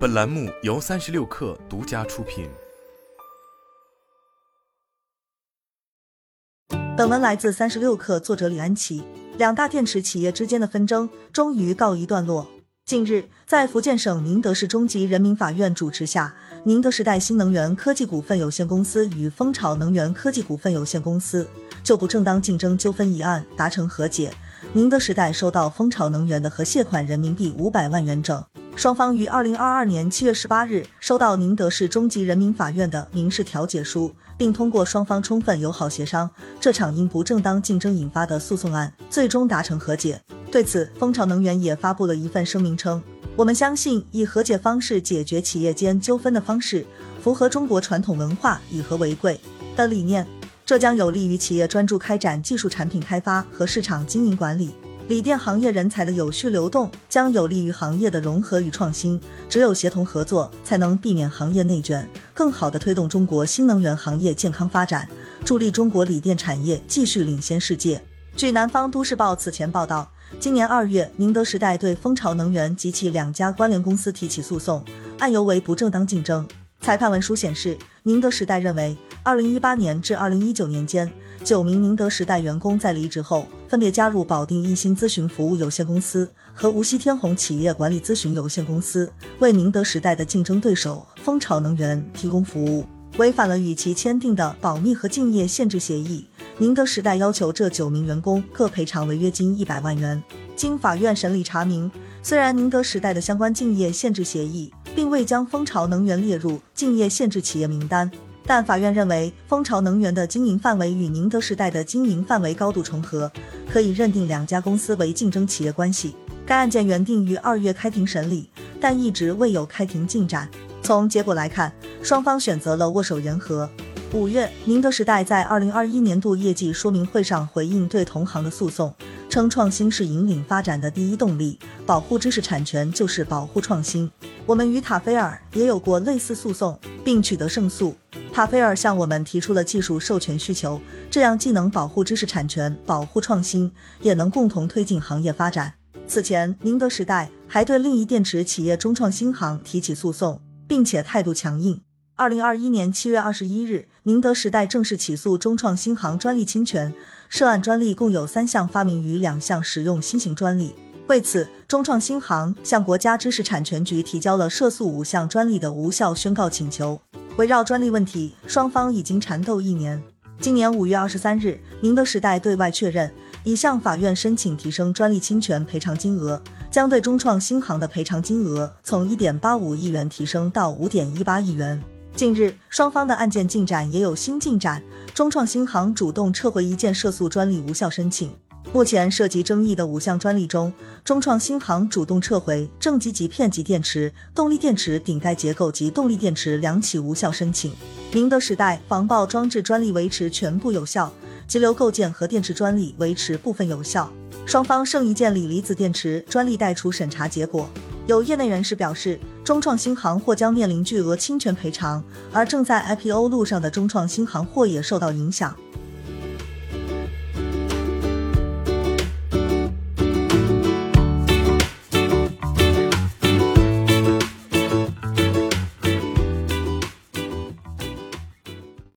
本栏目由三十六氪独家出品。本文来自三十六氪，作者李安琪。两大电池企业之间的纷争终于告一段落。近日，在福建省宁德市中级人民法院主持下，宁德时代新能源科技股份有限公司与蜂巢能源科技股份有限公司就不正当竞争纠纷一案达成和解。宁德时代收到蜂巢能源的和解款人民币五百万元整。双方于二零二二年七月十八日收到宁德市中级人民法院的民事调解书，并通过双方充分友好协商，这场因不正当竞争引发的诉讼案最终达成和解。对此，蜂巢能源也发布了一份声明称：“我们相信以和解方式解决企业间纠纷的方式，符合中国传统文化以和为贵的理念。”这将有利于企业专注开展技术产品开发和市场经营管理。锂电行业人才的有序流动将有利于行业的融合与创新。只有协同合作，才能避免行业内卷，更好地推动中国新能源行业健康发展，助力中国锂电产业继续领先世界。据南方都市报此前报道，今年二月，宁德时代对蜂巢能源及其两家关联公司提起诉讼，案由为不正当竞争。裁判文书显示，宁德时代认为。二零一八年至二零一九年间，九名宁德时代员工在离职后，分别加入保定一心咨询服务有限公司和无锡天弘企业管理咨询有限公司，为宁德时代的竞争对手蜂巢能源提供服务，违反了与其签订的保密和竞业限制协议。宁德时代要求这九名员工各赔偿违约金一百万元。经法院审理查明，虽然宁德时代的相关竞业限制协议并未将蜂巢能源列入竞业限制企业名单。但法院认为，蜂巢能源的经营范围与宁德时代的经营范围高度重合，可以认定两家公司为竞争企业关系。该案件原定于二月开庭审理，但一直未有开庭进展。从结果来看，双方选择了握手言和。五月，宁德时代在二零二一年度业绩说明会上回应对同行的诉讼，称创新是引领发展的第一动力，保护知识产权就是保护创新。我们与塔菲尔也有过类似诉讼，并取得胜诉。塔菲尔向我们提出了技术授权需求，这样既能保护知识产权、保护创新，也能共同推进行业发展。此前，宁德时代还对另一电池企业中创新航提起诉讼，并且态度强硬。二零二一年七月二十一日，宁德时代正式起诉中创新航专利侵权，涉案专利共有三项发明与两项使用新型专利。为此，中创新航向国家知识产权局提交了涉诉五项专利的无效宣告请求。围绕专利问题，双方已经缠斗一年。今年五月二十三日，宁德时代对外确认，已向法院申请提升专利侵权赔偿金额，将对中创新航的赔偿金额从一点八五亿元提升到五点一八亿元。近日，双方的案件进展也有新进展，中创新航主动撤回一件涉诉专利无效申请。目前涉及争议的五项专利中，中创新航主动撤回正极极片级电池、动力电池顶盖结构及动力电池两起无效申请。宁德时代防爆装置专利维持全部有效，激流构件和电池专利维持部分有效。双方剩一件锂离子电池专利待出审查结果。有业内人士表示，中创新航或将面临巨额侵权赔偿，而正在 IPO 路上的中创新航或也受到影响。